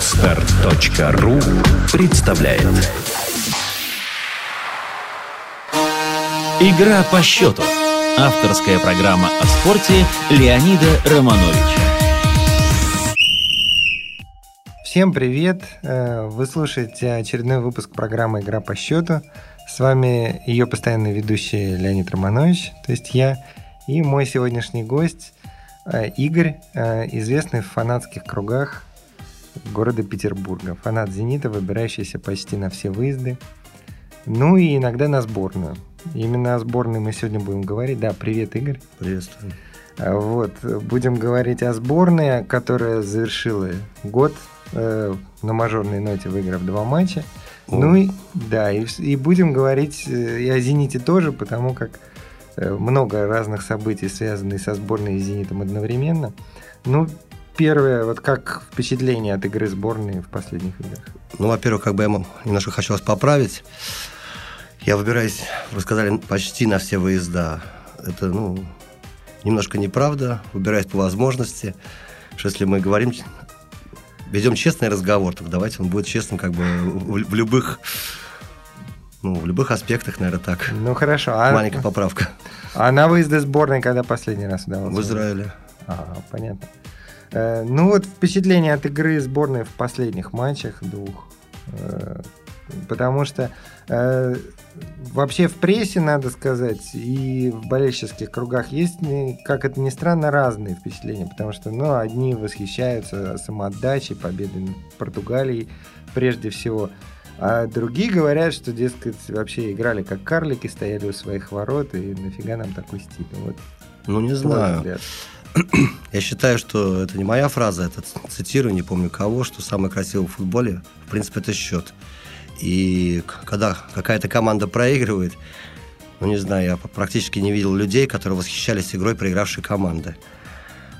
Отстар.ру представляет Игра по счету. Авторская программа о спорте Леонида Романовича. Всем привет! Э, вы слушаете очередной выпуск программы «Игра по счету». С вами ее постоянный ведущий Леонид Романович, то есть я, и мой сегодняшний гость э, Игорь, э, известный в фанатских кругах города Петербурга. Фанат «Зенита», выбирающийся почти на все выезды. Ну и иногда на сборную. Именно о сборной мы сегодня будем говорить. Да, привет, Игорь. Приветствую. Вот, будем говорить о сборной, которая завершила год э, на мажорной ноте, выиграв два матча. О. Ну и да, и, и будем говорить э, и о Зените тоже, потому как э, много разных событий, связанных со сборной и Зенитом одновременно. Ну, первое, вот как впечатление от игры сборной в последних играх? Ну, во-первых, как бы я немножко хочу вас поправить. Я выбираюсь, вы сказали, почти на все выезда. Это, ну, немножко неправда. Выбираюсь по возможности. Что если мы говорим ведем честный разговор, то давайте он будет честным как бы в, в любых ну, в любых аспектах, наверное, так. Ну, хорошо. А... Маленькая поправка. А на выезды сборной когда последний раз удавалось? В Израиле. А, понятно. Э, ну, вот впечатление от игры сборной в последних матчах двух. Э, потому что э, вообще в прессе, надо сказать, и в болельческих кругах есть, как это ни странно, разные впечатления, потому что, ну, одни восхищаются самоотдачей, победой над Португалией прежде всего, а другие говорят, что, дескать, вообще играли как карлики, стояли у своих ворот, и нафига нам такой стиль. Вот. Ну, не знаю. Я считаю, что это не моя фраза, это цитирую, не помню кого, что самое красивое в футболе, в принципе, это счет. И когда какая-то команда проигрывает, ну не знаю, я практически не видел людей, которые восхищались игрой проигравшей команды.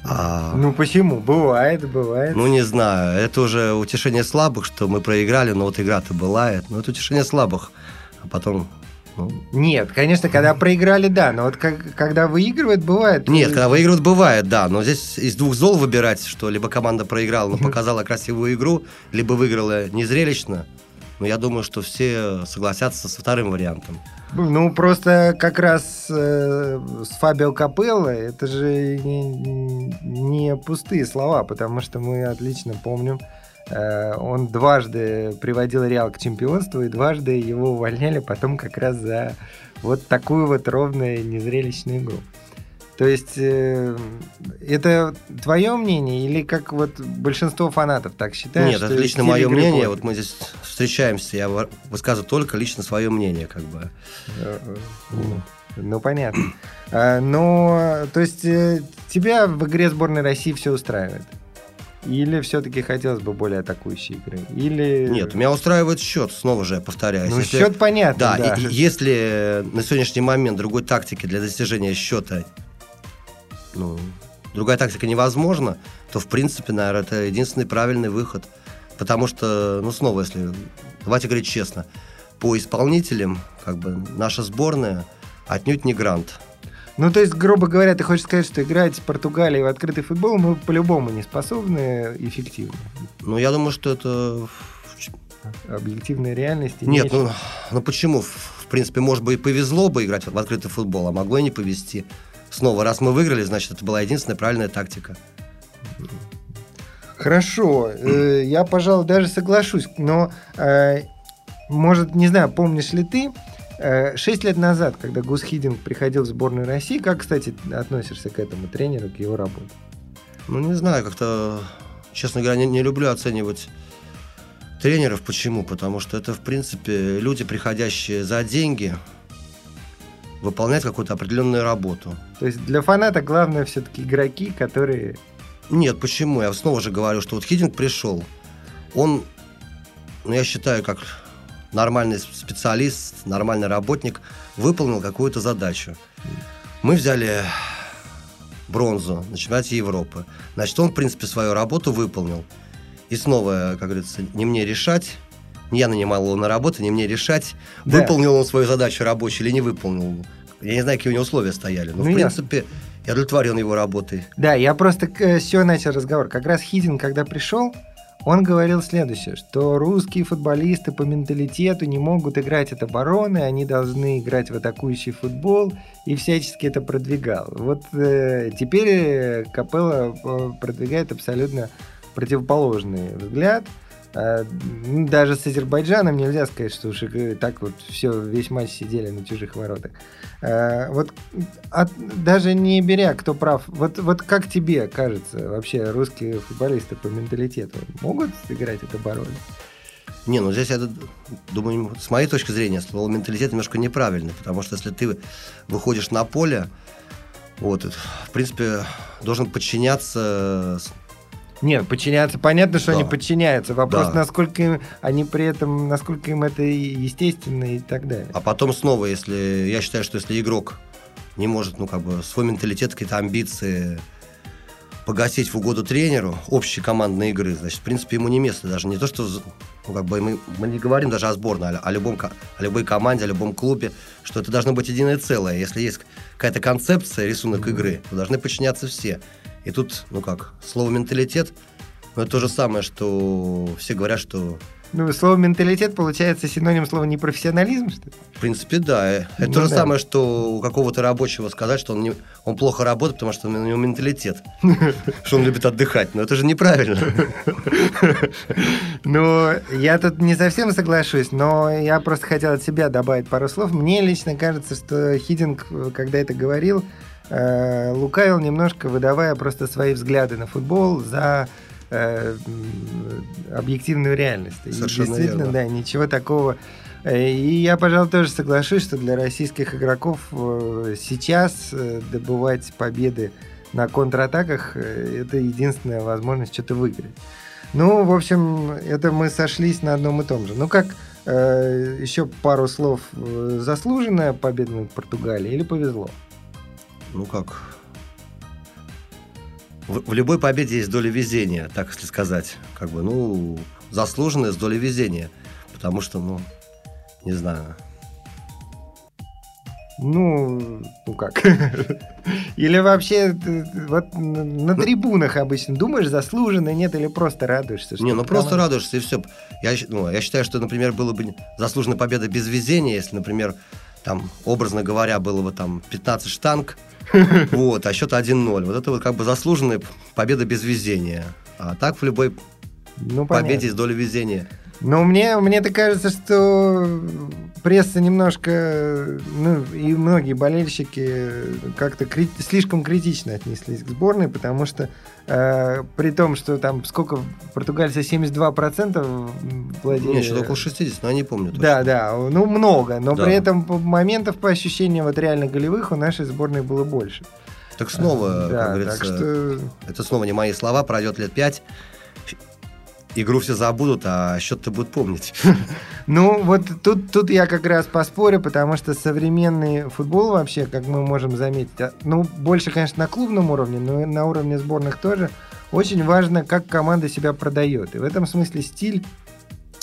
А... Ну почему? Бывает, бывает. Ну не знаю, это уже утешение слабых, что мы проиграли, но вот игра-то бывает. Но это утешение слабых. А потом ну... Нет, конечно, когда проиграли, да, но вот как, когда выигрывает, бывает. Нет, когда выигрывают, бывает, да, но здесь из двух зол выбирать, что либо команда проиграла, но показала красивую игру, либо выиграла незрелищно, но я думаю, что все согласятся со вторым вариантом. Ну, просто как раз э, с Фабио Капелло это же не, не пустые слова, потому что мы отлично помним, он дважды приводил Реал к чемпионству, и дважды его увольняли потом как раз за вот такую вот ровную незрелищную игру. То есть э, это твое мнение или как вот большинство фанатов так считают? Нет, это лично мое мнение. Вот мы здесь встречаемся, я высказываю только лично свое мнение, как бы. Ну, ну понятно. А, но, то есть э, тебя в игре сборной России все устраивает? Или все-таки хотелось бы более атакующей игры? Или... Нет, меня устраивает счет, снова же я повторяюсь. Ну, если... счет понятно, да. да. И, и, если на сегодняшний момент другой тактики для достижения счета ну, другая тактика невозможна, то, в принципе, наверное, это единственный правильный выход. Потому что, ну, снова, если... Давайте говорить честно. По исполнителям, как бы, наша сборная отнюдь не грант. Ну, то есть, грубо говоря, ты хочешь сказать, что играть с Португалией в открытый футбол мы по-любому не способны эффективно? Ну, я думаю, что это... Объективная реальность? Нет, ну, ну почему? В принципе, может быть, и повезло бы играть в открытый футбол, а могло и не повезти снова, раз мы выиграли, значит, это была единственная правильная тактика. Хорошо, э, я, пожалуй, даже соглашусь, но, э, может, не знаю, помнишь ли ты, шесть лет назад, когда Гус Хидинг приходил в сборную России, как, кстати, относишься к этому тренеру, к его работе? Ну, не знаю, как-то, честно говоря, не, не люблю оценивать тренеров. Почему? Потому что это, в принципе, люди, приходящие за деньги, выполнять какую-то определенную работу. То есть для фаната главное все-таки игроки, которые... Нет, почему? Я снова же говорю, что вот Хидинг пришел, он, ну, я считаю, как нормальный специалист, нормальный работник, выполнил какую-то задачу. Мы взяли бронзу на чемпионате Европы. Значит, он, в принципе, свою работу выполнил. И снова, как говорится, не мне решать, не я нанимал его на работу, не мне решать, да. выполнил он свою задачу рабочую или не выполнил. Я не знаю, какие у него условия стояли, но, ну, в принципе, я... удовлетворен его работой. Да, я просто с чего начал разговор. Как раз Хидин, когда пришел, он говорил следующее, что русские футболисты по менталитету не могут играть от обороны, они должны играть в атакующий футбол, и всячески это продвигал. Вот э, теперь Капелла э, продвигает абсолютно противоположный взгляд – даже с Азербайджаном нельзя сказать, что уж так вот все, весь матч сидели на чужих воротах. А, вот от, даже не беря, кто прав, вот, вот как тебе кажется, вообще русские футболисты по менталитету могут играть эту оборону? Не, ну здесь я думаю, с моей точки зрения, слово менталитет немножко неправильный, потому что если ты выходишь на поле, вот, в принципе, должен подчиняться нет, подчиняться, понятно, что да. они подчиняются. Вопрос, да. насколько им, они при этом, насколько им это естественно и так далее. А потом снова, если я считаю, что если игрок не может, ну, как бы, свой менталитет, какие-то амбиции погасить в угоду тренеру общей командной игры, значит, в принципе, ему не место. Даже не то, что ну, как бы мы, мы не говорим даже о сборной, о, о, любом, о любой команде, о любом клубе, что это должно быть единое целое. Если есть какая-то концепция, рисунок игры, то должны подчиняться все. И тут, ну как, слово менталитет, ну это то же самое, что все говорят, что ну, слово менталитет получается синоним слова непрофессионализм, что ли? В принципе, да. Это ну, то же да. самое, что у какого-то рабочего сказать, что он, не, он плохо работает, потому что у него менталитет. Что он любит отдыхать. Но это же неправильно. Ну, я тут не совсем соглашусь, но я просто хотел от себя добавить пару слов. Мне лично кажется, что Хидинг, когда это говорил, э, лукавил немножко, выдавая просто свои взгляды на футбол за э, объективную реальность. Совершенно и действительно, верно. да, ничего такого. Э, и я, пожалуй, тоже соглашусь, что для российских игроков э, сейчас добывать победы на контратаках это единственная возможность что-то выиграть. Ну, в общем, это мы сошлись на одном и том же. Ну, как э, еще пару слов. Заслуженная победа над Португалией или повезло? Ну как, в, в любой победе есть доля везения, так если сказать. Как бы, ну, заслуженная с долей везения. Потому что, ну, не знаю. Ну, ну как? Или вообще вот на трибунах обычно думаешь, заслуженно, нет, или просто радуешься? Не, ну просто радуешься и все. Я, ну, я считаю, что, например, было бы заслуженная победа без везения, если, например, там, образно говоря, было бы там 15 штанг, вот, а счет 1-0. Вот это вот как бы заслуженная победа без везения. А так в любой ну, победе есть доля везения. Но мне, мне-то кажется, что пресса немножко, ну и многие болельщики как-то кри- слишком критично отнеслись к сборной, потому что э, при том, что там сколько португальцы 72% владели... Нет, что около 60, но помню. Точно. Да, да, ну много, но да. при этом моментов по ощущениям вот реально голевых у нашей сборной было больше. Так снова, да, как говорится, что... это снова не мои слова, пройдет лет пять, игру все забудут, а счет-то будут помнить. Ну, вот тут, тут я как раз поспорю, потому что современный футбол вообще, как мы можем заметить, а, ну, больше, конечно, на клубном уровне, но и на уровне сборных тоже, очень важно, как команда себя продает. И в этом смысле стиль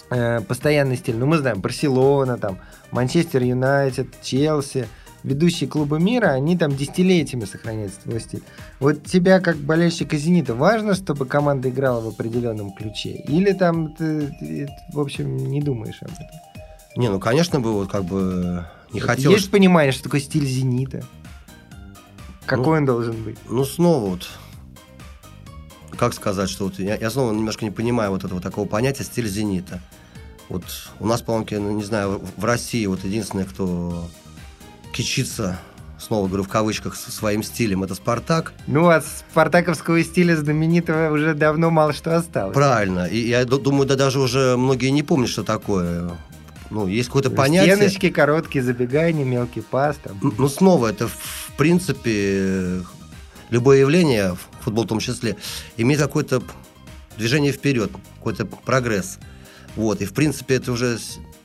э, постоянный стиль. Ну, мы знаем, Барселона, там, Манчестер Юнайтед, Челси – ведущие клубы мира, они там десятилетиями сохраняют свой стиль. Вот тебя, как болельщика «Зенита», важно, чтобы команда играла в определенном ключе? Или там ты, ты в общем, не думаешь об этом? Не, ну, конечно, бы вот как бы не вот хотелось... Есть понимание, что такое стиль «Зенита»? Какой ну, он должен быть? Ну, снова вот как сказать, что вот я, я снова немножко не понимаю вот этого такого понятия стиль зенита. Вот у нас, по-моему, не знаю, в России вот единственное, кто кичится снова говорю в кавычках, своим стилем, это «Спартак». Ну, от спартаковского стиля знаменитого уже давно мало что осталось. Правильно. И я думаю, да даже уже многие не помнят, что такое. Ну, есть какое-то понятие... Стеночки, короткие забегания, мелкий пас. Там. Ну, снова, это в принципе любое явление, футбол в том числе, имеет какое-то движение вперед, какой-то прогресс. Вот, и в принципе это уже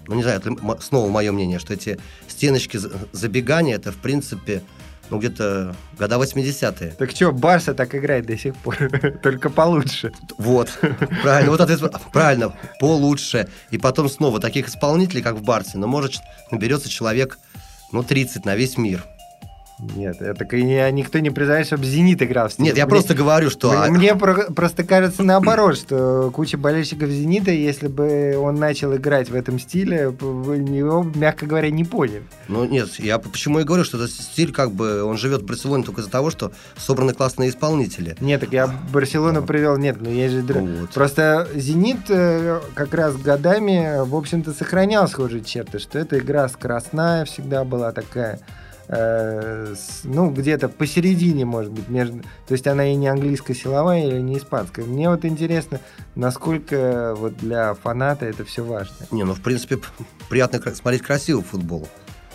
ну не знаю, это снова мое мнение, что эти стеночки забегания, это в принципе, ну где-то года 80-е. Так что, Барса так играет до сих пор, только получше. Вот, правильно, вот ответ, правильно, получше. И потом снова таких исполнителей, как в Барсе, но может наберется человек, ну 30 на весь мир. Нет, это никто не признает, чтобы «Зенит» играл в стиле. Нет, я мне, просто говорю, что... Мне, мне про, просто кажется наоборот, что куча болельщиков «Зенита», если бы он начал играть в этом стиле, его, мягко говоря, не поняли. Ну нет, я почему и говорю, что этот стиль, как бы, он живет в Барселоне только из-за того, что собраны классные исполнители. Нет, так я Барселону ну. привел, нет, ну есть же... Вот. Просто «Зенит» э, как раз годами, в общем-то, сохранял схожие черты, что эта игра скоростная всегда была такая Э, ну, где-то посередине, может быть, между... То есть она и не английская силовая, и не испанская. Мне вот интересно, насколько вот для фаната это все важно. Не, ну, в принципе, приятно смотреть красивый футбол.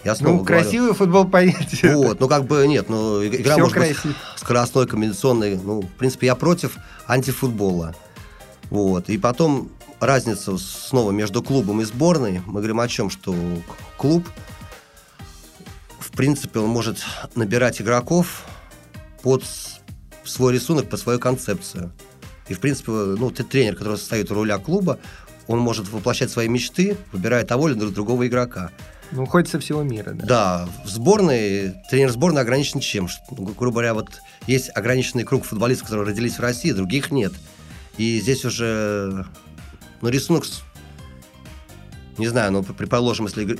Я снова ну, говорю. красивый футбол, понятие. Вот, ну, как бы, нет, ну, игра Все может красив. быть скоростной, комбинационной. Ну, в принципе, я против антифутбола. Вот, и потом разница снова между клубом и сборной. Мы говорим о чем, что клуб – принципе, он может набирать игроков под свой рисунок, под свою концепцию. И, в принципе, ну, ты тренер, который состоит у руля клуба, он может воплощать свои мечты, выбирая того или другого игрока. Ну, хоть со всего мира, да. Да, в сборной, тренер сборной ограничен чем? Ну, грубо говоря, вот есть ограниченный круг футболистов, которые родились в России, других нет. И здесь уже, ну, рисунок, не знаю, ну, предположим, если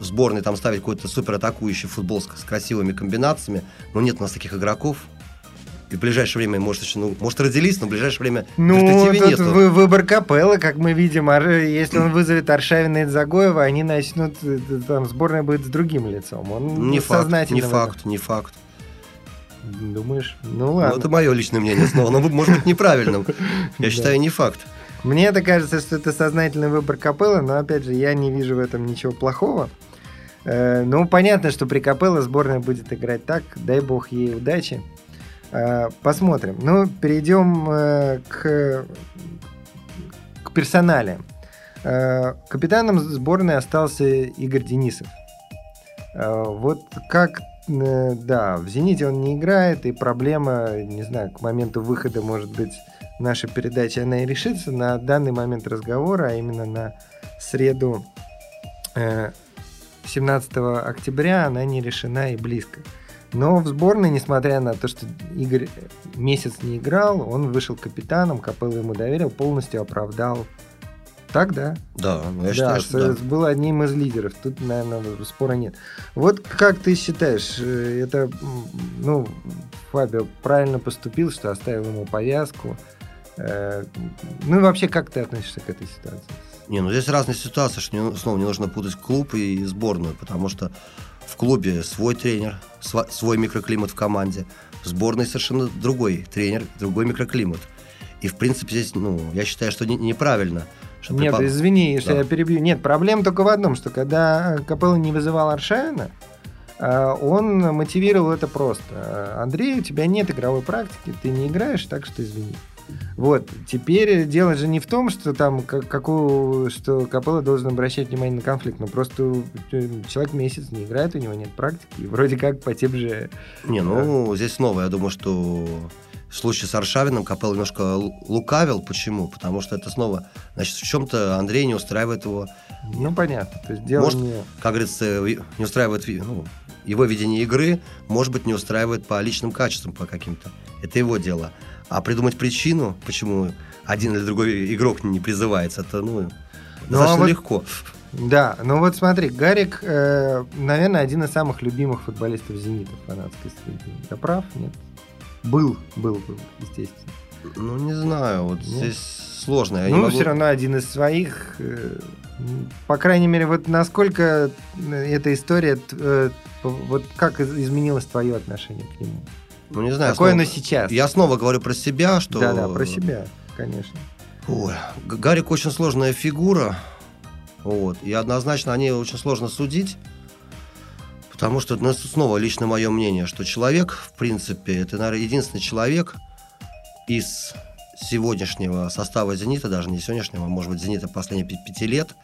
сборной там ставить какой-то супер атакующий футбол с, с красивыми комбинациями, но нет у нас таких игроков. И в ближайшее время, может, еще, ну, может, родились, но в ближайшее время ну, тут нету. Вы, выбор Капеллы, как мы видим, если он вызовет Аршавина и Загоева, они начнут, э, там, сборная будет с другим лицом. Он не факт, не факт, не факт. Думаешь? Ну ладно. Ну, это мое личное мнение снова, но может быть неправильным. Я считаю, не факт. Мне это кажется, что это сознательный выбор Капеллы, но опять же, я не вижу в этом ничего плохого. Э, ну, понятно, что при Капелло сборная будет играть так. Дай бог ей удачи. Э, посмотрим. Ну, перейдем э, к, к персонале. Капитаном сборной остался Игорь Денисов. Вот как да, в «Зените» он не играет, и проблема, не знаю, к моменту выхода, может быть, нашей передачи, она и решится на данный момент разговора, а именно на среду 17 октября она не решена и близко. Но в сборной, несмотря на то, что Игорь месяц не играл, он вышел капитаном, Капелло ему доверил, полностью оправдал. Так, да? Да, ну, я да, считаю, что да. был одним из лидеров. Тут, наверное, спора нет. Вот как ты считаешь, э, это, ну, Фабио правильно поступил, что оставил ему повязку? Э, ну и вообще, как ты относишься к этой ситуации? Не, ну здесь разные ситуации, что не, снова не нужно путать клуб и сборную, потому что в клубе свой тренер, свой микроклимат в команде, в сборной совершенно другой тренер, другой микроклимат. И, в принципе, здесь, ну, я считаю, что не, неправильно. Что Нет, припал... извини, что да. я перебью. Нет, проблема только в одном, что когда Капелло не вызывал Аршавина, а, он мотивировал это просто. Андрей, у тебя нет игровой практики, ты не играешь, так что извини. Вот. Теперь дело же не в том, что там какую, что Капелло должен обращать внимание на конфликт, но просто э, человек месяц не играет, у него нет практики, и вроде как по тем же... Не, ну, здесь снова, я думаю, что в случае с Аршавиным Капелло немножко лукавил. Почему? Потому что это снова, значит, в чем-то Андрей не устраивает его. Ну, понятно. То есть дело Может, не... как говорится, не устраивает ну, его видение игры, может быть, не устраивает по личным качествам, по каким-то. Это его дело. А придумать причину, почему один или другой игрок не призывается, это, ну, ну достаточно а вот, легко. Да, ну вот смотри, Гарик, э, наверное, один из самых любимых футболистов «Зенита» в фанатской среде. Я прав? Нет? Был, был, был, естественно. Ну, не знаю, вот ну, здесь сложно. Я ну, могу... все равно один из своих. Э, по крайней мере, вот насколько эта история, э, вот как изменилось твое отношение к нему? Ну, не знаю. Какое снова, оно сейчас? Я снова говорю про себя, что... Да-да, про себя, конечно. Ой, Гарик очень сложная фигура. Вот. И однозначно о ней очень сложно судить. Потому что, ну, снова лично мое мнение, что человек, в принципе, это, наверное, единственный человек из сегодняшнего состава «Зенита», даже не сегодняшнего, а может быть, «Зенита» последних пяти лет,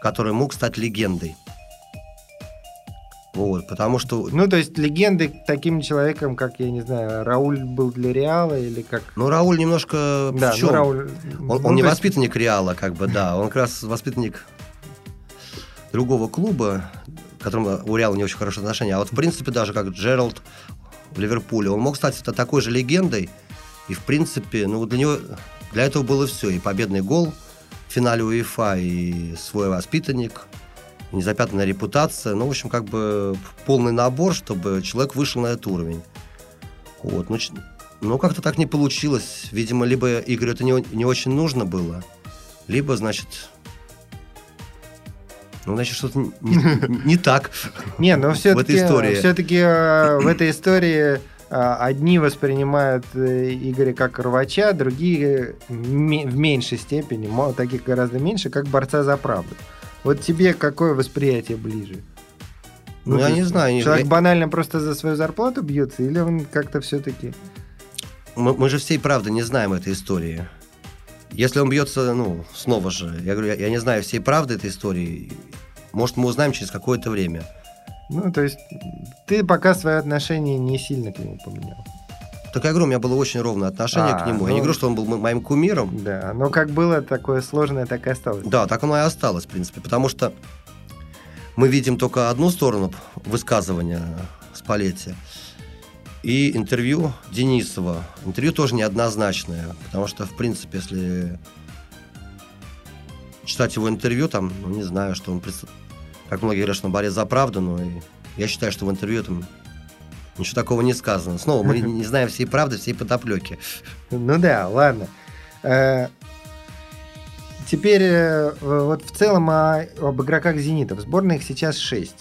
который мог стать легендой. Вот, потому что... Ну, то есть легенды таким человеком, как, я не знаю, Рауль был для Реала или как... Ну, Рауль немножко... Да, в чем? Ну, Рауль... Он, он ну, не есть... воспитанник Реала, как бы, да. Он как раз воспитанник другого клуба, которому у Реала не очень хорошие отношения. А вот, в принципе, даже как Джеральд в Ливерпуле, он мог стать такой же легендой. И, в принципе, ну, для него, для этого было все. И победный гол в финале УЕФА, и свой воспитанник, незапятнанная репутация. Ну, в общем, как бы полный набор, чтобы человек вышел на этот уровень. Вот. Ну, но как-то так не получилось. Видимо, либо Игорю это не, не очень нужно было, либо, значит, ну, значит, что-то не, не так. Не, но все-таки все-таки э, в этой истории э, одни воспринимают э, Игоря как рвача, другие в меньшей степени, таких гораздо меньше, как борца за правду. Вот тебе какое восприятие ближе? Ну, ну я не знаю. Человек я... банально просто за свою зарплату бьется, или он как-то все-таки... Мы, мы же всей правды не знаем этой истории. Если он бьется, ну, снова же, я говорю, я, я не знаю всей правды этой истории. Может, мы узнаем через какое-то время. Ну, то есть, ты пока свое отношение не сильно к нему поменял. Так я говорю, у меня было очень ровное отношение а, к нему. Ну, я не ну, говорю, что он был моим кумиром. Да, но как было такое сложное, так и осталось. Да, так оно и осталось, в принципе. Потому что мы видим только одну сторону высказывания Спалетти и интервью Денисова. Интервью тоже неоднозначное, потому что, в принципе, если читать его интервью, там, ну, не знаю, что он, как многие говорят, что он борец за правду, но я считаю, что в интервью там ничего такого не сказано. Снова, мы не знаем всей правды, всей подоплеки. Ну да, ладно. Э, теперь э, вот в целом об игроках «Зенита». В сборной их сейчас 6.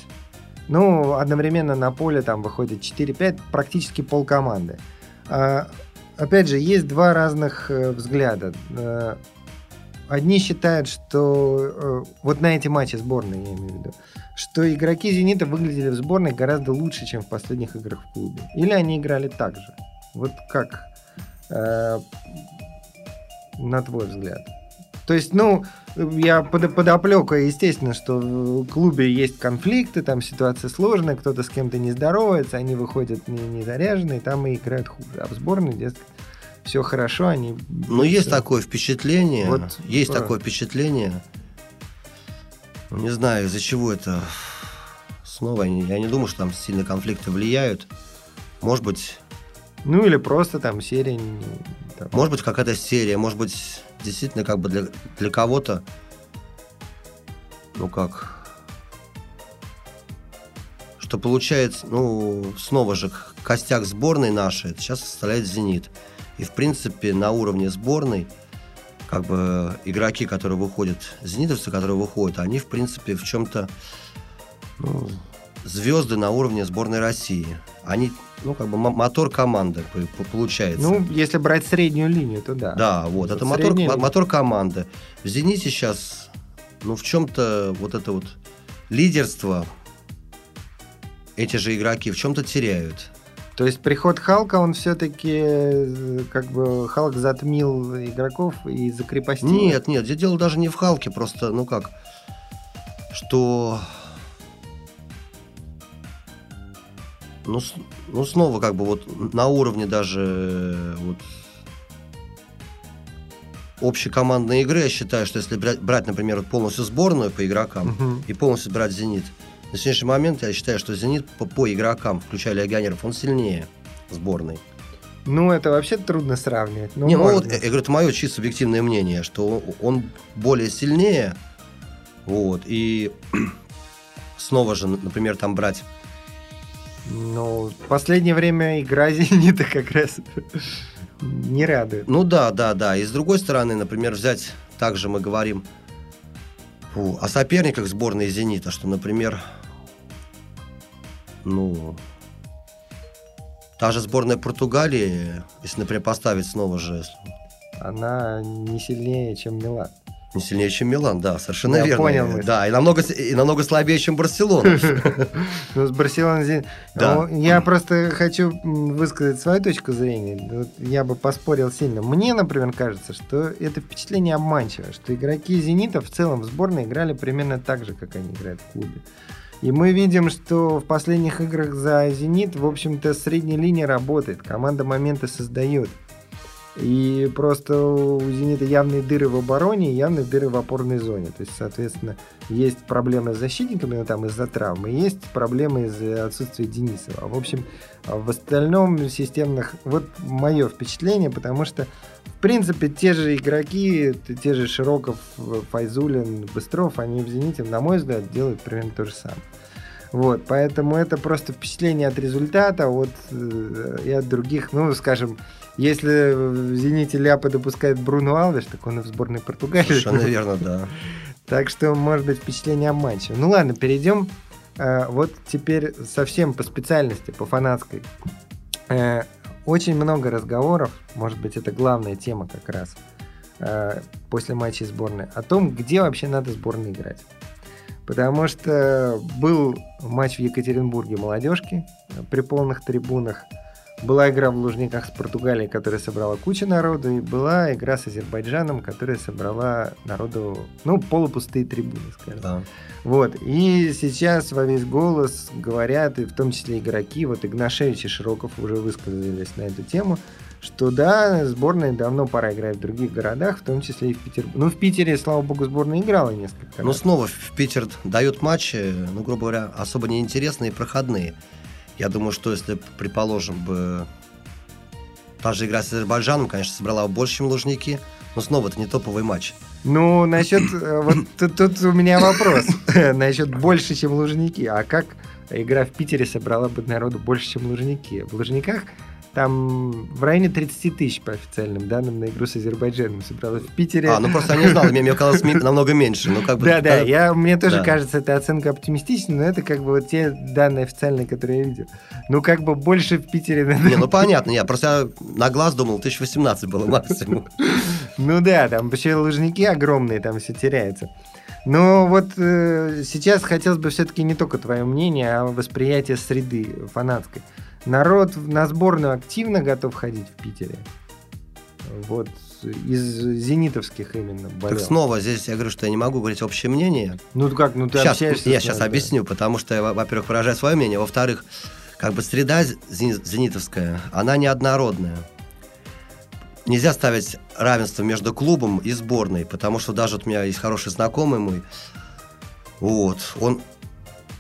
Ну, одновременно на поле там выходит 4-5, практически полкоманды. А, опять же, есть два разных э, взгляда. Одни считают, что э, вот на эти матчи сборной, я имею в виду, что игроки «Зенита» выглядели в сборной гораздо лучше, чем в последних играх в клубе. Или они играли так же. Вот как, э, на твой взгляд? То есть, ну, я под, подоплека, естественно, что в клубе есть конфликты, там ситуация сложная, кто-то с кем-то не здоровается, они выходят не, не заряженные, там и играют хуже. А в сборной, дескать, все хорошо, они... Ну, есть такое впечатление, вот, есть про... такое впечатление. Не знаю, из-за чего это снова, я не думаю, что там сильно конфликты влияют. Может быть... Ну, или просто там серия... Там... Может быть, какая-то серия, может быть, действительно как бы для, для кого-то, ну как, что получается, ну, снова же, костяк сборной нашей, сейчас составляет «Зенит». И, в принципе, на уровне сборной, как бы, игроки, которые выходят, зенитовцы, которые выходят, они, в принципе, в чем-то ну, звезды на уровне сборной России. Они ну, как бы мотор команды получается. Ну, если брать среднюю линию, то да. Да, вот, вот это мотор, мотор команды. В «Зените» сейчас, ну, в чем-то вот это вот лидерство эти же игроки в чем-то теряют. То есть приход Халка, он все-таки э, как бы Халк затмил игроков и закрепостил? Нет, нет, здесь дело даже не в Халке, просто, ну как, что ну, ну, снова как бы вот на уровне даже э, вот общей командной игры, я считаю, что если брать, например, полностью сборную по игрокам угу. и полностью брать «Зенит», на сегодняшний момент я считаю, что «Зенит» по, по игрокам, включая легионеров, он сильнее сборной. Ну, это вообще трудно сравнивать. Ну, Не, ну вот, я, я говорю, это мое чисто субъективное мнение, что он более сильнее, вот, и снова же, например, там брать ну, в последнее время игра Зенита как раз не радует. Ну да, да, да. И с другой стороны, например, взять, также мы говорим фу, о соперниках сборной Зенита, что, например, ну, та же сборная Португалии, если, например, поставить снова же... Она не сильнее, чем Милан. Не сильнее, чем Милан, да, совершенно Я верно. понял. Мысль. Да, и намного, и намного слабее, чем Барселона. Ну, с Барселоной... Да. Ну, я просто хочу высказать свою точку зрения. Я бы поспорил сильно. Мне, например, кажется, что это впечатление обманчивое, что игроки «Зенита» в целом в сборной играли примерно так же, как они играют в клубе. И мы видим, что в последних играх за «Зенит», в общем-то, средняя линия работает. Команда моменты создает. И просто у «Зенита» явные дыры в обороне и явные дыры в опорной зоне. То есть, соответственно, есть проблемы с защитниками, ну, там из-за травмы, есть проблемы из-за отсутствия Денисова. В общем, в остальном системных... Вот мое впечатление, потому что, в принципе, те же игроки, те же Широков, Файзулин, Быстров, они в «Зените», на мой взгляд, делают примерно то же самое. Вот, поэтому это просто впечатление от результата, от, э, и от других, ну, скажем, если в «Зените» Ляпа допускает Бруно Алвеш, так он и в сборной Португалии. Совершенно верно, да. Так что, может быть, впечатление обманчиво. Ну ладно, перейдем э, вот теперь совсем по специальности, по фанатской. Э, очень много разговоров, может быть, это главная тема как раз э, после матча сборной, о том, где вообще надо сборной играть. Потому что был матч в Екатеринбурге молодежки при полных трибунах. Была игра в Лужниках с Португалией, которая собрала кучу народу, и была игра с Азербайджаном, которая собрала народу, ну, полупустые трибуны, скажем. Да. Вот. И сейчас во весь голос говорят, и в том числе игроки, вот Игнашевич и Широков уже высказались на эту тему, что да, сборная давно пора играть в других городах, в том числе и в Петербурге. Ну, в Питере, слава богу, сборная играла несколько раз. Ну, снова в Питер дают матчи, ну, грубо говоря, особо неинтересные и проходные. Я думаю, что если, предположим, бы та же игра с Азербайджаном, конечно, собрала больше, чем Лужники, но снова это не топовый матч. Ну, насчет... Э, вот тут, тут у меня вопрос. насчет больше, чем Лужники. А как игра в Питере собрала бы народу больше, чем Лужники? В Лужниках там в районе 30 тысяч по официальным данным на игру с Азербайджаном собралось в Питере. А, ну просто я не знал, мне казалось намного меньше. Ну, как бы, да, да, я, мне тоже да. кажется, эта оценка оптимистичная, но это как бы вот те данные официальные, которые я видел. Ну, как бы больше в Питере... Не, ну понятно, я просто на глаз думал, 1018 было максимум. Ну да, там вообще лужники огромные, там все теряется. Но вот э, сейчас хотелось бы все-таки не только твое мнение, а восприятие среды фанатской. Народ на сборную активно готов ходить в Питере. Вот из зенитовских именно болел. Так снова здесь я говорю, что я не могу говорить общее мнение. Ну как, ну ты сейчас, общаешься. Я сейчас объясню, потому что я, во-первых, выражаю свое мнение, во-вторых, как бы среда зенитовская, она неоднородная. Нельзя ставить равенство между клубом и сборной, потому что даже вот у меня есть хороший знакомый мой, вот, он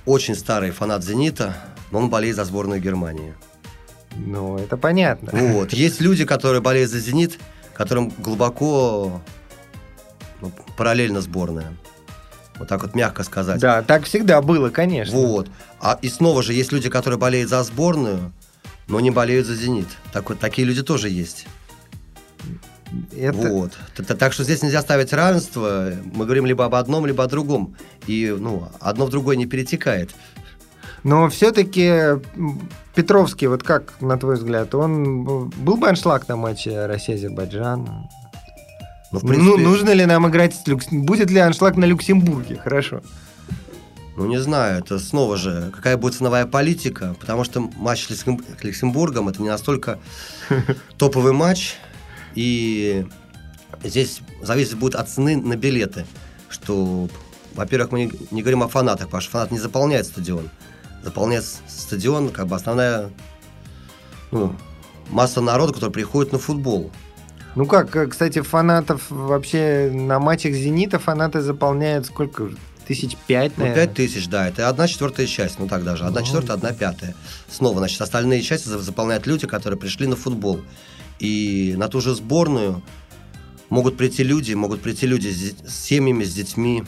очень старый фанат «Зенита», но он болеет за сборную Германии. Ну, это понятно. Вот. Есть люди, которые болеют за «Зенит», которым глубоко ну, параллельно сборная. Вот так вот мягко сказать. Да, так всегда было, конечно. Вот. А и снова же есть люди, которые болеют за сборную, но не болеют за «Зенит». Так вот, такие люди тоже есть. Это... Вот. Так что здесь нельзя ставить равенство. Мы говорим либо об одном, либо о другом. И ну, одно в другое не перетекает. Но все-таки Петровский, вот как, на твой взгляд, он был бы аншлаг на матче Россия-Азербайджан? Ну, в принципе... ну, нужно ли нам играть с Люкс... Будет ли аншлаг на Люксембурге? Хорошо. Ну, не знаю, это снова же, какая будет ценовая политика, потому что матч с Люксембургом это не настолько топовый матч, и здесь зависит будет от цены на билеты, что, во-первых, мы не говорим о фанатах, потому что фанат не заполняет стадион заполнять стадион, как бы основная ну, масса народа, который приходит на футбол. Ну как, э, кстати, фанатов вообще на матчах «Зенита» фанаты заполняют сколько? Тысяч пять, наверное? Ну, пять тысяч, да. Это одна четвертая часть, ну так даже. Одна ну, четвертая, одна пятая. Снова, значит, остальные части заполняют люди, которые пришли на футбол. И на ту же сборную могут прийти люди, могут прийти люди с семьями, с детьми.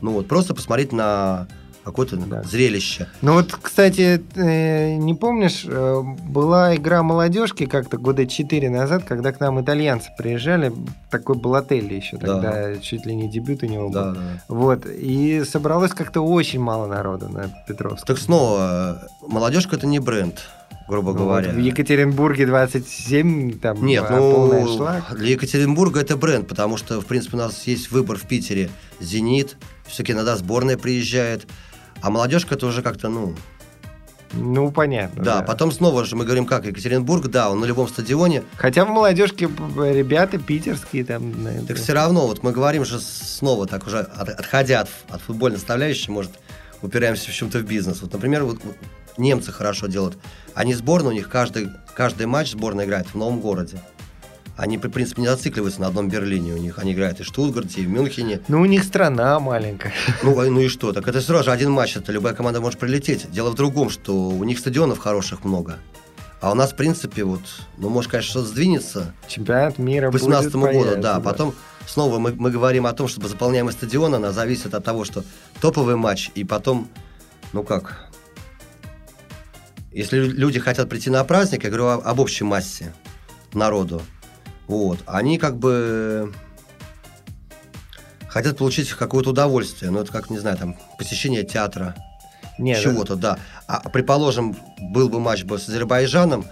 Ну вот, просто посмотреть на какое-то да. зрелище. Ну вот, кстати, э, не помнишь, э, была игра молодежки как-то года четыре назад, когда к нам итальянцы приезжали, такой был отель еще тогда, да. чуть ли не дебют у него был. Да. Вот, и собралось как-то очень мало народу на Петровском. Так снова, молодежка это не бренд грубо ну, говоря. Вот в Екатеринбурге 27, там Нет, а, ну, шлак. для Екатеринбурга это бренд, потому что, в принципе, у нас есть выбор в Питере. «Зенит», все-таки иногда сборная приезжает. А молодежка это уже как-то, ну... Ну, понятно. Да, да, потом снова же мы говорим, как Екатеринбург, да, он на любом стадионе. Хотя в молодежке ребята питерские там... Так все равно, вот мы говорим же снова, так уже отходя от, от футбольной составляющей, может, упираемся в чем-то в бизнес. Вот, например, вот немцы хорошо делают. Они сборная, у них каждый, каждый матч сборная играет в новом городе. Они, в принципе, не зацикливаются на одном Берлине. У них они играют и в Штутгарте, и в Мюнхене. Ну, у них страна маленькая. Ну, ну и что? Так это сразу же один матч, это любая команда может прилететь. Дело в другом, что у них стадионов хороших много. А у нас, в принципе, вот, ну, может, конечно, что-то сдвинется Чемпионат мира к 2018 будет, году, появится, да. Потом снова мы, мы говорим о том, чтобы заполняемость стадиона, она зависит от того, что топовый матч, и потом, ну как, если лю- люди хотят прийти на праздник, я говорю об общей массе народу, вот, они как бы хотят получить какое-то удовольствие, ну это как, не знаю, там, посещение театра, Нет, чего-то, да. А предположим, был бы матч бы с Азербайджаном,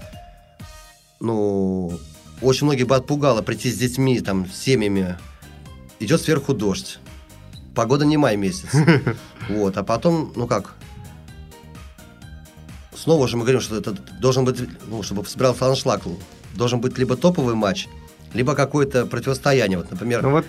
ну, очень многих бы отпугало прийти с детьми, там, с семьями. Идет сверху дождь. Погода не май месяц. Вот, а потом, ну как, снова же мы говорим, что это должен быть, ну, чтобы собирался аншлаг, должен быть либо топовый матч, либо какое-то противостояние. Вот, например, Ну вот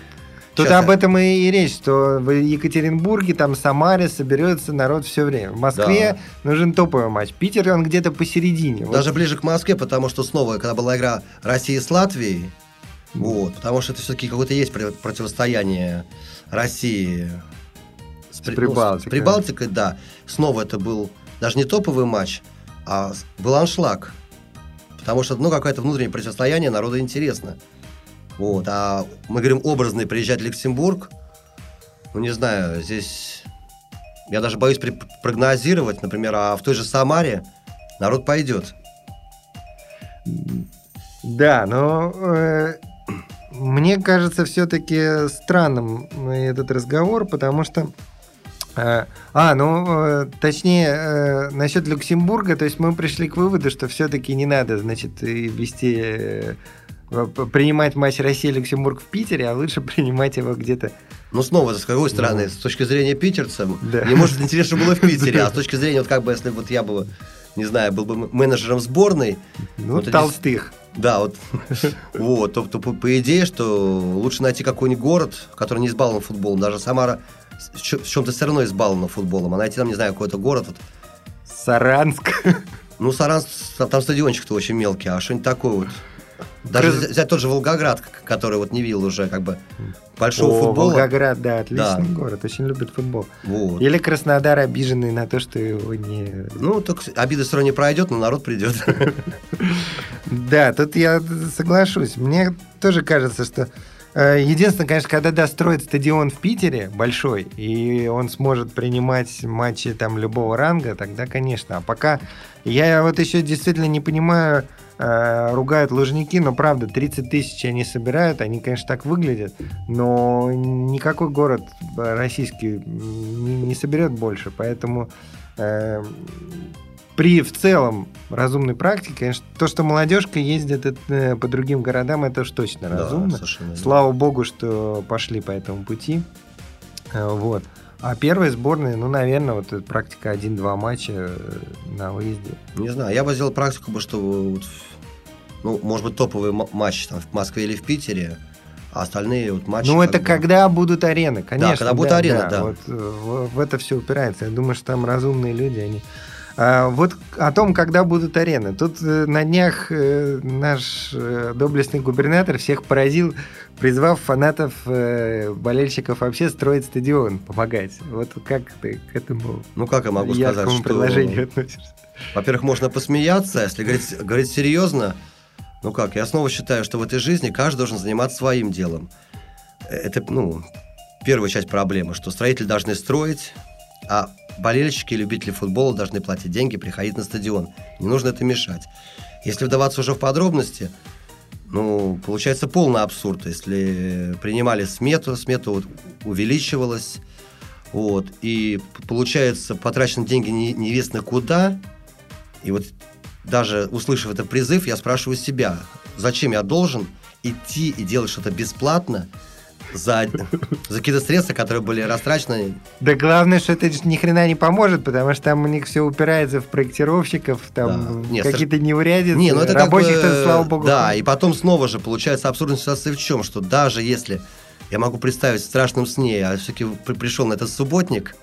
тут Щас об этом и речь, что в Екатеринбурге, там, Самаре соберется народ все время. В Москве нужен топовый матч. Питер, он где-то посередине. Вот Даже ближе к Москве, потому что снова, когда была игра России с Латвией, вот, потому что это все-таки какое-то есть про- противостояние России с, При- ну, Прибалтикой. с Прибалтикой, да. Снова это был даже не топовый матч, а был аншлаг. Потому что, ну, какое-то внутреннее противостояние народу интересно. Вот, а мы говорим образный приезжать в Люксембург, ну, не знаю, здесь я даже боюсь прогнозировать, например, а в той же Самаре народ пойдет. Да, но э, мне кажется все-таки странным этот разговор, потому что... э, а, ну, э, точнее, э, насчет Люксембурга, то есть мы пришли к выводу, что все-таки не надо, значит, вести, принимать матч Россия-Люксембург в Питере, а лучше принимать его где-то... Ну, снова, с какой стороны? С точки зрения питерца, Да. мне, может, интересно было в Питере, а с точки зрения, вот как бы, если вот я бы, не знаю, был бы менеджером сборной, Ну, Вот толстых. да, вот, вот, то, то по, по идее, что лучше найти какой-нибудь город, который не избалован футболом, даже Самара в чем-то все равно избалована футболом, а найти там, не знаю, какой-то город, вот, Саранск. ну, Саранск, там стадиончик-то очень мелкий, а что-нибудь такое вот. Даже Крыз- взять, тот же Волгоград, который вот не видел уже, как бы, большого О, футбола. Волгоград, да, отличный Да. город, очень любит футбол. Вот. Или Краснодар обиженный на то, что его не... Ну, так обида все равно не пройдет, но народ придет. Да, тут я соглашусь. Мне тоже кажется, что э, единственное, конечно, когда достроят стадион в Питере большой, и он сможет принимать матчи там любого ранга, тогда, конечно. А пока я вот еще действительно не понимаю, э, ругают лужники, но правда, 30 тысяч они собирают, они, конечно, так выглядят, но никакой город российский не, не соберет больше, поэтому э, при в целом разумной практике, конечно, то, что молодежка ездит э, по другим городам, это уж точно Да, разумно. Слава богу, что пошли по этому пути. Э, Вот. А первые сборные, ну, наверное, вот эта практика 1-2 матча э, на выезде. Не знаю, я бы сделал практику, бы, что вот, ну, может быть, топовый м- матч там, в Москве или в Питере, а остальные вот матчи... ну, это бы- когда будут арены, конечно. когда будут арены, да. Вот э, в, в это все упирается. Я думаю, что там разумные люди, они... А, вот о том, когда будут арены. Тут э, на днях э, наш э, доблестный губернатор всех поразил, призвав фанатов, болельщиков вообще строить стадион, помогать. Вот как ты к этому Ну, как я могу сказать, что... предложению относишься? Во-первых, можно посмеяться, а если говорить, говорить серьезно, ну как, я снова считаю, что в этой жизни каждый должен заниматься своим делом. Это, ну, первая часть проблемы, что строители должны строить, а болельщики и любители футбола должны платить деньги, приходить на стадион. Не нужно это мешать. Если вдаваться уже в подробности, ну, получается полный абсурд. Если принимали смету, смета вот увеличивалась, вот, и получается потрачены деньги не- неизвестно куда, и вот даже услышав этот призыв, я спрашиваю себя, зачем я должен идти и делать что-то бесплатно за, за какие-то средства, которые были растрачены. Да главное, что это ни хрена не поможет, потому что там у них все упирается в проектировщиков, там Да. Какие-то неурядицы. Не, ну это Рабочих, как бы, слава богу, Да, и потом снова же получается абсурдная ситуация в чем, что даже если я могу представить в страшном сне, я все-таки пришел на этот субботник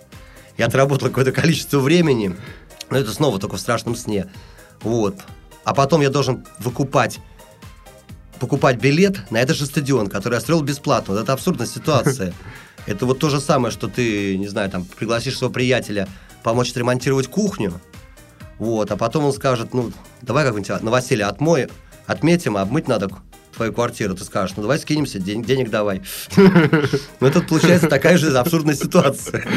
и отработал какое-то количество времени, но это снова только в страшном сне. Вот. А потом я должен выкупать покупать билет на этот же стадион, который я строил бесплатно. Вот это абсурдная ситуация. Это вот то же самое, что ты, не знаю, там, пригласишь своего приятеля помочь отремонтировать кухню, вот, а потом он скажет, ну, давай как-нибудь новоселье отмой, отметим, обмыть надо твою квартиру, ты скажешь, ну давай скинемся, день, денег давай. Ну, тут получается такая же абсурдная ситуация.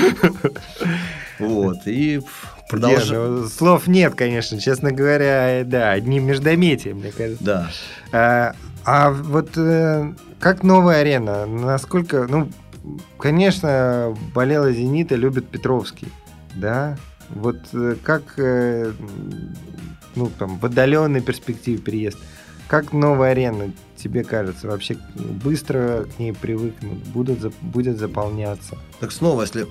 Вот, и продолжаем. Ну, слов нет, конечно, честно говоря, да, одним междометием, мне кажется. Да. А, а вот э, как новая арена, насколько, ну, конечно, болела «Зенита», любит Петровский, да, вот э, как, э, ну, там, в отдаленной перспективе переезд, как новая арена, тебе кажется, вообще быстро к ней привыкнут, будут, будет заполняться? Так снова, если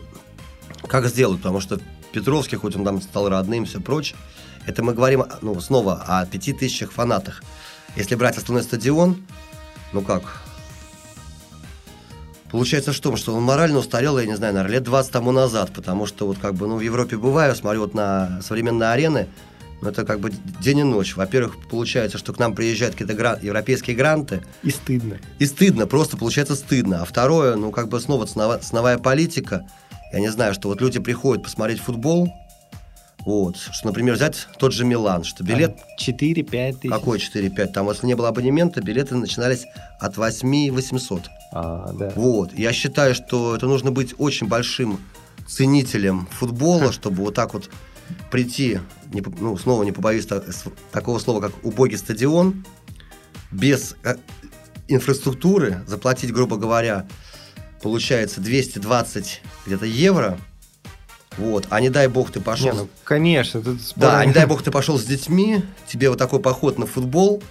как сделать, потому что Петровский, хоть он там стал родным и все прочее, это мы говорим, ну, снова о пяти тысячах фанатах. Если брать основной стадион, ну как, Получается что, что он морально устарел, я не знаю, наверное, лет 20 тому назад, потому что вот как бы, ну, в Европе бываю, смотрю вот на современные арены, ну, это как бы день и ночь. Во-первых, получается, что к нам приезжают какие-то гран... европейские гранты. И стыдно. И стыдно, просто получается стыдно. А второе, ну, как бы снова ценовая, ценовая политика. Я не знаю, что вот люди приходят посмотреть футбол, вот, что, например, взять тот же Милан, что билет... 4-5 тысяч. Какой 4-5? Там, если не было абонемента, билеты начинались от 8 800. А, да. Вот. Я считаю, что это нужно быть очень большим ценителем футбола, чтобы вот так вот прийти, не, ну, снова не побоюсь такого слова, как убогий стадион, без э, инфраструктуры, заплатить, грубо говоря, получается 220 где-то евро, вот, а не дай бог ты пошел... Не, ну, конечно. Тут Да, а не дай бог ты пошел с детьми, тебе вот такой поход на футбол,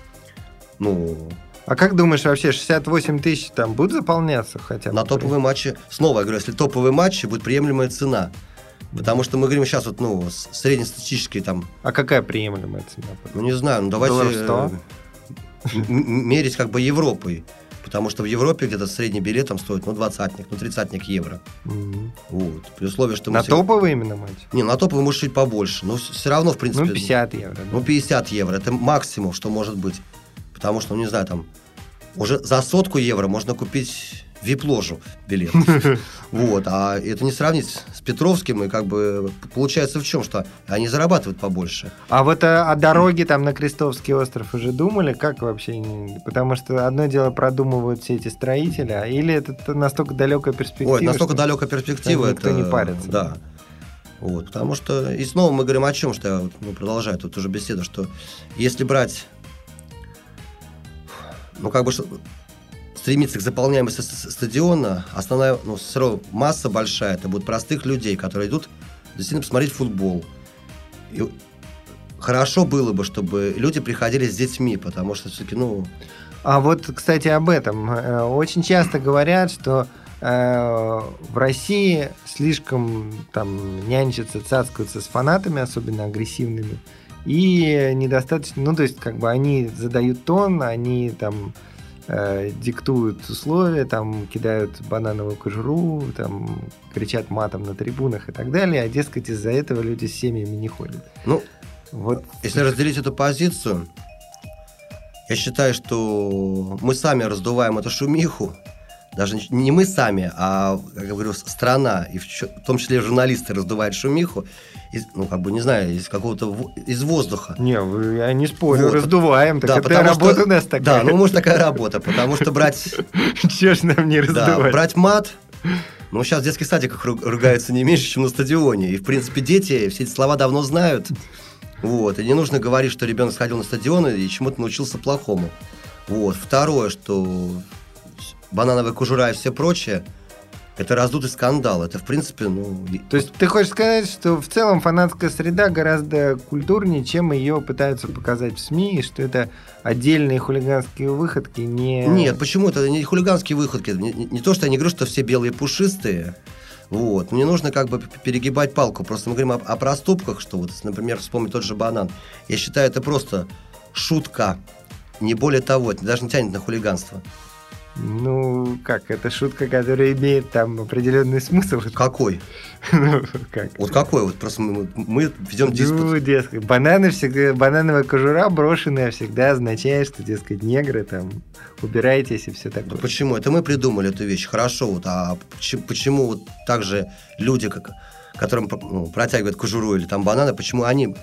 ну, а как думаешь, вообще 68 тысяч там будут заполняться хотя бы? На топовые матчи, снова я говорю, если топовые матчи, будет приемлемая цена. Потому что мы говорим сейчас вот, ну, среднестатистические там... А какая приемлемая цена? Ну, не знаю, ну давайте... 100? Мерить как бы Европой. Потому что в Европе где-то средний билет там стоит, ну, двадцатник, ну, тридцатник евро. Угу. Вот. При условии, что... На все... топовый именно матч? Не, на топовый может чуть побольше. Но все равно, в принципе... Ну, 50 евро. Да? Ну, 50 евро. Это максимум, что может быть. Потому что, ну, не знаю, там уже за сотку евро можно купить вип-ложу билет. Вот, а это не сравнить с Петровским, и как бы получается в чем, что они зарабатывают побольше. А вот о, о дороге там на Крестовский остров уже думали, как вообще? Потому что одно дело продумывают все эти строители, а или это настолько далекая перспектива? Ой, настолько далекая перспектива, это не парится. Да. Вот, потому что, и снова мы говорим о чем, что я ну, продолжаю тут уже беседу, что если брать ну, как бы стремиться к заполняемости стадиона, основная, ну, масса большая, это будут простых людей, которые идут действительно посмотреть футбол. И хорошо было бы, чтобы люди приходили с детьми, потому что все-таки, ну... А вот, кстати, об этом. Э, очень часто говорят, что э, в России слишком там нянчатся, цацкаются с фанатами, особенно агрессивными и недостаточно, ну, то есть, как бы они задают тон, они там э, диктуют условия, там кидают банановую кожуру, там кричат матом на трибунах и так далее, а дескать из-за этого люди с семьями не ходят. Ну, вот. Если разделить эту позицию, я считаю, что мы сами раздуваем эту шумиху, даже не мы сами, а, как я говорю, страна, и в, том числе журналисты раздувают шумиху, из, ну, как бы, не знаю, из какого-то, из воздуха. Не, я не спорю, вот. раздуваем, так да, это работа что, у нас такая. Да, ну, может, такая работа, потому что брать... Чего ж нам не раздувать? Да, брать мат, ну, сейчас в детских садиках ругаются не меньше, чем на стадионе. И, в принципе, дети все эти слова давно знают. Вот. И не нужно говорить, что ребенок сходил на стадион и чему-то научился плохому. Вот. Второе, что банановая кожура и все прочее – это раздутый скандал. Это, в принципе, ну... То есть ты хочешь сказать, что в целом фанатская среда гораздо культурнее, чем ее пытаются показать в СМИ, и что это отдельные хулиганские выходки не... Нет, почему это не хулиганские выходки? Не, не, то, что я не говорю, что все белые пушистые, вот. Мне нужно как бы перегибать палку. Просто мы говорим о, о проступках, что вот, например, вспомнить тот же банан. Я считаю, это просто шутка. Не более того, это даже не тянет на хулиганство. Ну, как, это шутка, которая имеет там определенный смысл. Какой? Ну, как? Вот какой? Вот просто мы, мы ведем Ну, диспут. дескать, бананы всегда, банановая кожура брошенная всегда означает, что, дескать, негры там, убирайтесь и все Ну, такое. почему? Это мы придумали эту вещь. Хорошо, вот, а почему, почему вот также люди, как, которым ну, протягивают кожуру или там бананы, почему они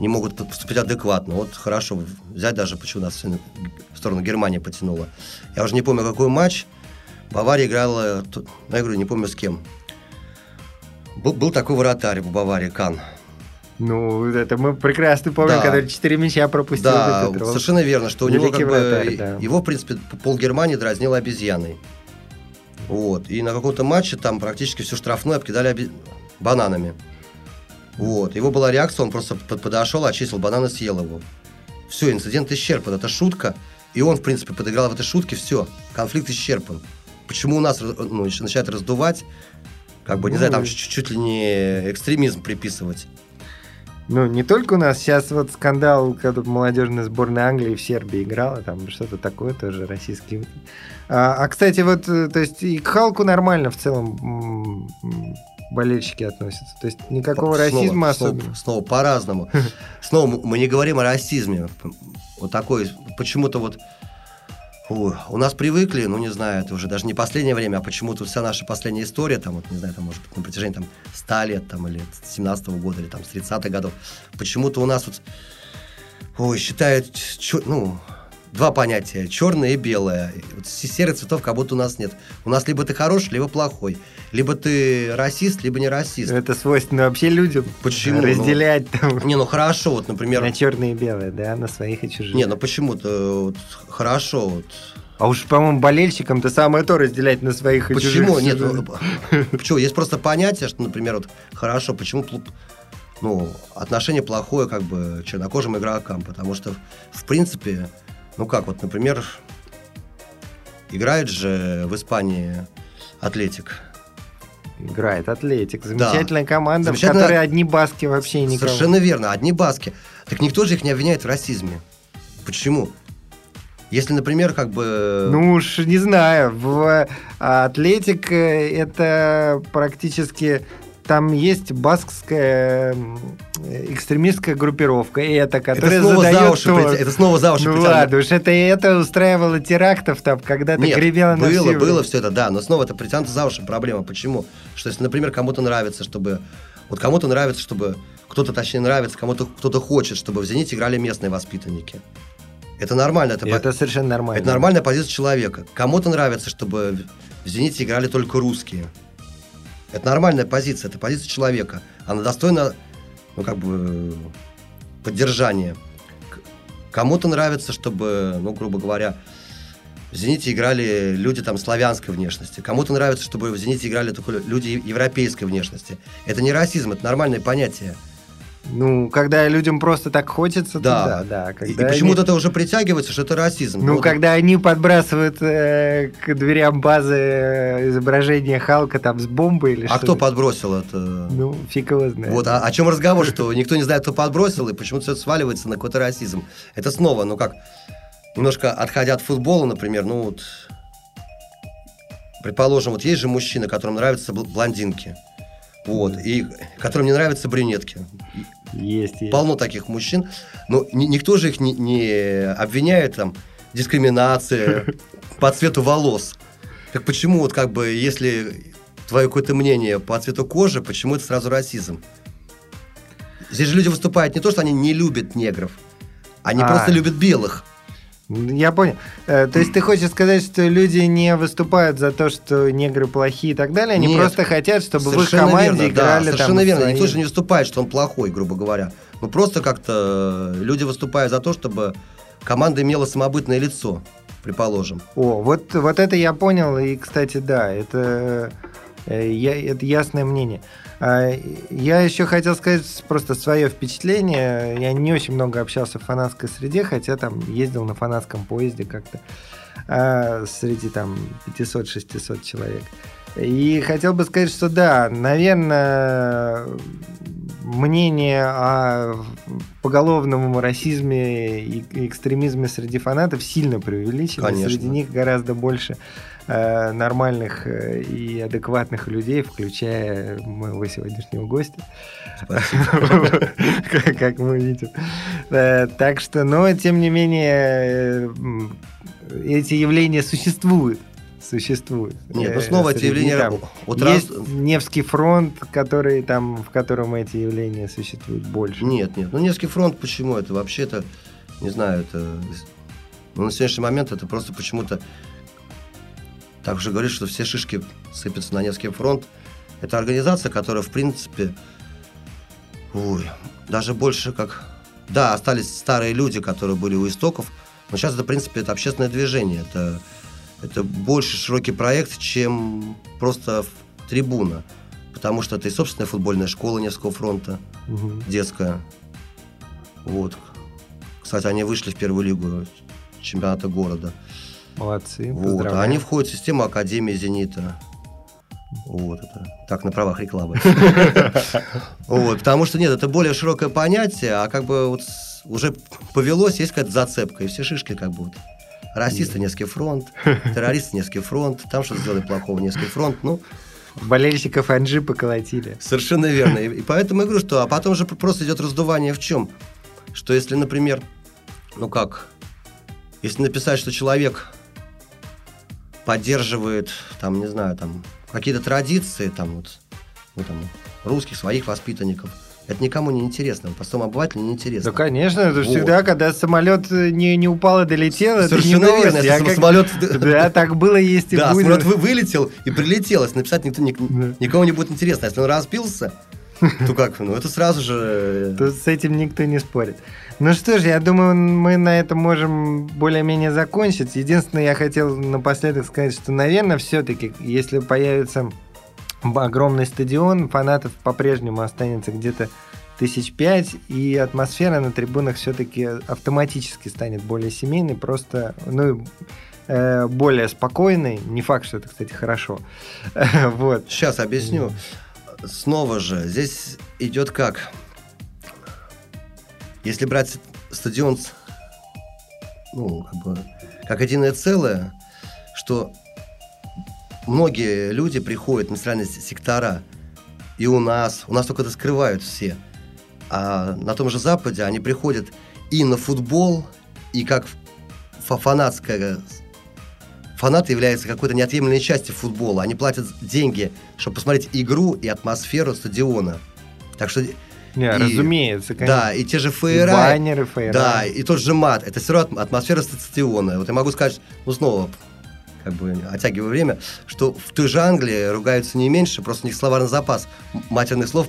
не могут поступить адекватно? Вот хорошо, взять даже, почему нас в сторону Германии потянуло. Я уже не помню, какой матч. Бавария играла, ну, я говорю, не помню с кем. Был, был такой вратарь у Баварии, Кан. Ну, это мы прекрасно помним, Да. когда четыре мяча пропустил Да, этот совершенно верно, что у него как бы вратарь, да. его, в принципе, пол Германии дразнила обезьяной. Вот. И на каком-то матче там практически все штрафное обкидали оби- бананами. Вот. Его была реакция, он просто под- подошел, очистил банан и съел его. Все, инцидент исчерпан. Это шутка. И он, в принципе, подыграл в этой шутке. Все, конфликт исчерпан. Почему у нас ну, начинает раздувать, как бы, не Ну, знаю, там и- чуть, чуть ли не экстремизм приписывать. Ну, не только у нас, сейчас вот скандал, когда молодежная сборная Англии в Сербии играла, там что-то такое тоже российский. А, а, кстати, вот, э, то есть и к Халку нормально в целом болельщики относятся. То есть никакого Снова- расизма снова, особенно. Снова по-разному. Снова мы- не говорим о расизме. Вот такой, почему-то вот ой, у нас привыкли, ну не знаю, это уже даже не последнее время, а почему-то вся наша последняя история, там, вот, не знаю, там, может быть, на протяжении там 100 лет, там, или с 17 года, или там с 30-х годов, почему-то у нас вот, ой, считают, чё- ну, два понятия, черное и белое. Вот се- серых цветов как будто у нас нет. У нас либо ты хороший, либо плохой. Либо ты расист, либо не расист. Это свойственно вообще людям. Почему? Ну, Разделять там Не, ну хорошо, вот, например... на черные и белые, да, на своих и чужих. Не, ну почему-то вот, хорошо. Вот. А уж, по-моему, болельщикам-то самое то разделять на своих и Почему? Нет, ну, почему? Есть просто понятие, что, например, вот хорошо, почему ну, отношение плохое как бы чернокожим игрокам, потому что, в принципе, ну как, вот, например, играет же в Испании Атлетик. Играет Атлетик. Замечательная команда, Замечательная- в которой одни баски вообще никого. Совершенно верно, одни баски. Так никто же их не обвиняет в расизме. Почему? Если, например, как бы... Ну уж не знаю, в а, Атлетик э, это практически там есть баскская экстремистская группировка, и это, это которая снова задает за уши, тон. это снова за уши Ну притянуто. ладно, уж это это устраивало терактов там, когда-то Нет, гремело на было, всю- было все это, да, но снова это притянуто за уши проблема. Почему? Что если, например, кому-то нравится, чтобы... Вот кому-то нравится, чтобы... Кто-то, точнее, нравится, кому-то кто-то хочет, чтобы в «Зените» играли местные воспитанники. Это нормально. Это, И по- Это совершенно нормально. это нормальная позиция человека. Кому-то нравится, чтобы в «Зените» играли только русские. Это нормальная позиция, это позиция человека. Она достойна, ну, как бы, поддержания. К- Кому-то нравится, чтобы, ну, грубо говоря, в «Зените» играли люди там славянской внешности. Кому-то нравится, чтобы в «Зените» играли только люди европейской внешности. Это не расизм, это нормальное понятие. Ну, когда людям просто так хочется, Да. то да, да. И, Когда и почему-то это уже притягивается, что это расизм. Ну, Вот когда они подбрасывают э, к дверям базы э, изображение Халка там с бомбой или А что кто подбросил это? Ну, фиг его знает. Вот, а о чем разговор, что никто не знает, кто подбросил, и почему-то все сваливается на какой-то расизм. Это снова, ну как, немножко отходя от футбола, например, ну вот, предположим, вот есть же мужчины, которым нравятся бл- блондинки, вот, и которым не нравятся брюнетки. Есть, есть. Полно таких мужчин, но ни- никто же их не, не обвиняет там дискриминация по цвету волос. Так почему вот как бы, если твое какое-то мнение по цвету кожи, почему это сразу расизм? Здесь же люди выступают не то, что они не любят негров, они А. просто любят белых. Я понял. Э, То есть ты хочешь сказать, что люди не выступают за то, что негры плохие и так далее, они Нет. просто хотят, чтобы в их Совершенно команде верно, да, играли там совершенно верно. свои- Никто же не выступает, что он плохой, грубо говоря. Ну просто как-то люди выступают за то, чтобы команда имела самобытное лицо, предположим. О, вот, вот это я понял, и, кстати, да, это, э, я, это ясное мнение. А, Я еще хотел сказать просто свое впечатление. Я не очень много общался в фанатской среде, хотя там ездил на фанатском поезде как-то а, среди там 500-600 человек. И хотел бы сказать, что да, наверное, мнение о поголовном расизме и экстремизме среди фанатов сильно преувеличено. Конечно. Среди них гораздо больше э, нормальных э, и адекватных людей, включая моего сегодняшнего гостя. Как- мы видим. Э, Так что, но тем не менее, э, эти явления существуют. Существуют. Нет, ну Э, снова эти явления... там вот раз- есть Невский фронт, который там, в котором эти явления существуют больше. Нет, нет. Ну, Невский фронт, почему? Это вообще-то, не знаю, это... Ну, на сегодняшний момент это просто почему-то... Так же говорит, что все шишки сыпятся на Невский фронт. Это организация, которая, в принципе... Ой, даже больше как... Да, остались старые люди, которые были у истоков, но сейчас это, в принципе, это общественное движение. Это, это больше широкий проект, чем просто трибуна. Потому что это и собственная футбольная школа Невского фронта, Мгм. детская. Вот. Кстати, они вышли в первую лигу чемпионата города. Молодцы. Вот. А они входят в систему Академии Зенита. Вот это. Так, на правах рекламы. Вот. Потому что нет, это более широкое понятие, а как бы вот уже повелось, есть какая-то зацепка, и все шишки как вот. Расисты Невский фронт, террористы Невский фронт, там что-то сделали плохого Невский фронт. Ну, Болельщиков Анжи поколотили. Совершенно верно. И, и поэтому я говорю, что... А потом же просто идет раздувание в чем? Что если, например, ну как, если написать, что человек поддерживает, там, не знаю, там, какие-то традиции, там, вот, ну, там, русских, своих воспитанников, это никому не интересно, простому обывателю не интересно. Да, конечно, это Вот. всегда, когда самолет не, не упал и долетел, это не Совершенно новость. верно. Я как- самолет... Да, так было, есть и Да, будет. самолет вы- вылетел и прилетел. Если написать, никто, ник- Да. никому не будет интересно. Если он разбился, то как? Ну, это сразу же... э, Тут с этим никто не спорит. Ну что ж, я думаю, мы на этом можем более-менее закончить. Единственное, я хотел напоследок сказать, что, наверное, все-таки, если появится огромный стадион, фанатов по-прежнему останется где-то тысяч пять, и атмосфера на трибунах все-таки автоматически станет более семейной, просто, ну, э, более спокойной. Не факт, что это, кстати, хорошо. Вот. Сейчас объясню. Снова же, здесь идет как? Если брать стадион ну, как, бы, как единое целое, что многие люди приходят на национальные с- сектора, и у нас, у нас только это скрывают все, а на том же Западе они приходят и на футбол, и как фа- фанатская фанаты являются какой-то неотъемлемой частью футбола. Они платят деньги, чтобы посмотреть игру и атмосферу стадиона. Так что, Не, И- разумеется, конечно. да, и те же фейера, баннеры, фейера. да, и тот же мат, это все равно атмосфера стадиона. Вот я могу сказать, ну снова, как бы оттягивая время, что в той же Англии ругаются не меньше, просто у них словарный запас матерных слов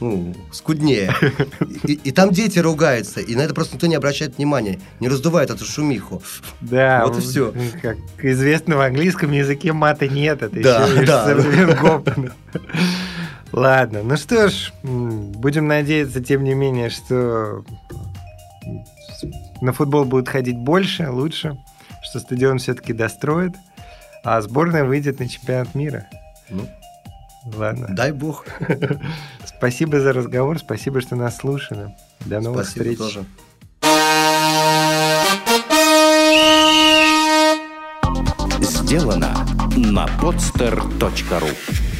ну, скуднее. И, и там дети ругаются, и на это просто никто не обращает внимания, не раздувает эту шумиху. Да, Вот и всё. Как известно, в английском языке мата нет, это Да, еще да. Ладно, ну что ж, будем надеяться, тем не менее, что на футбол будет ходить больше, лучше, что стадион все-таки достроит, а сборная выйдет на чемпионат мира. Ну, Ладно. дай бог. Спасибо за разговор, спасибо, что нас слушали. До новых Спасибо встреч. тоже. Сделано на podster.ru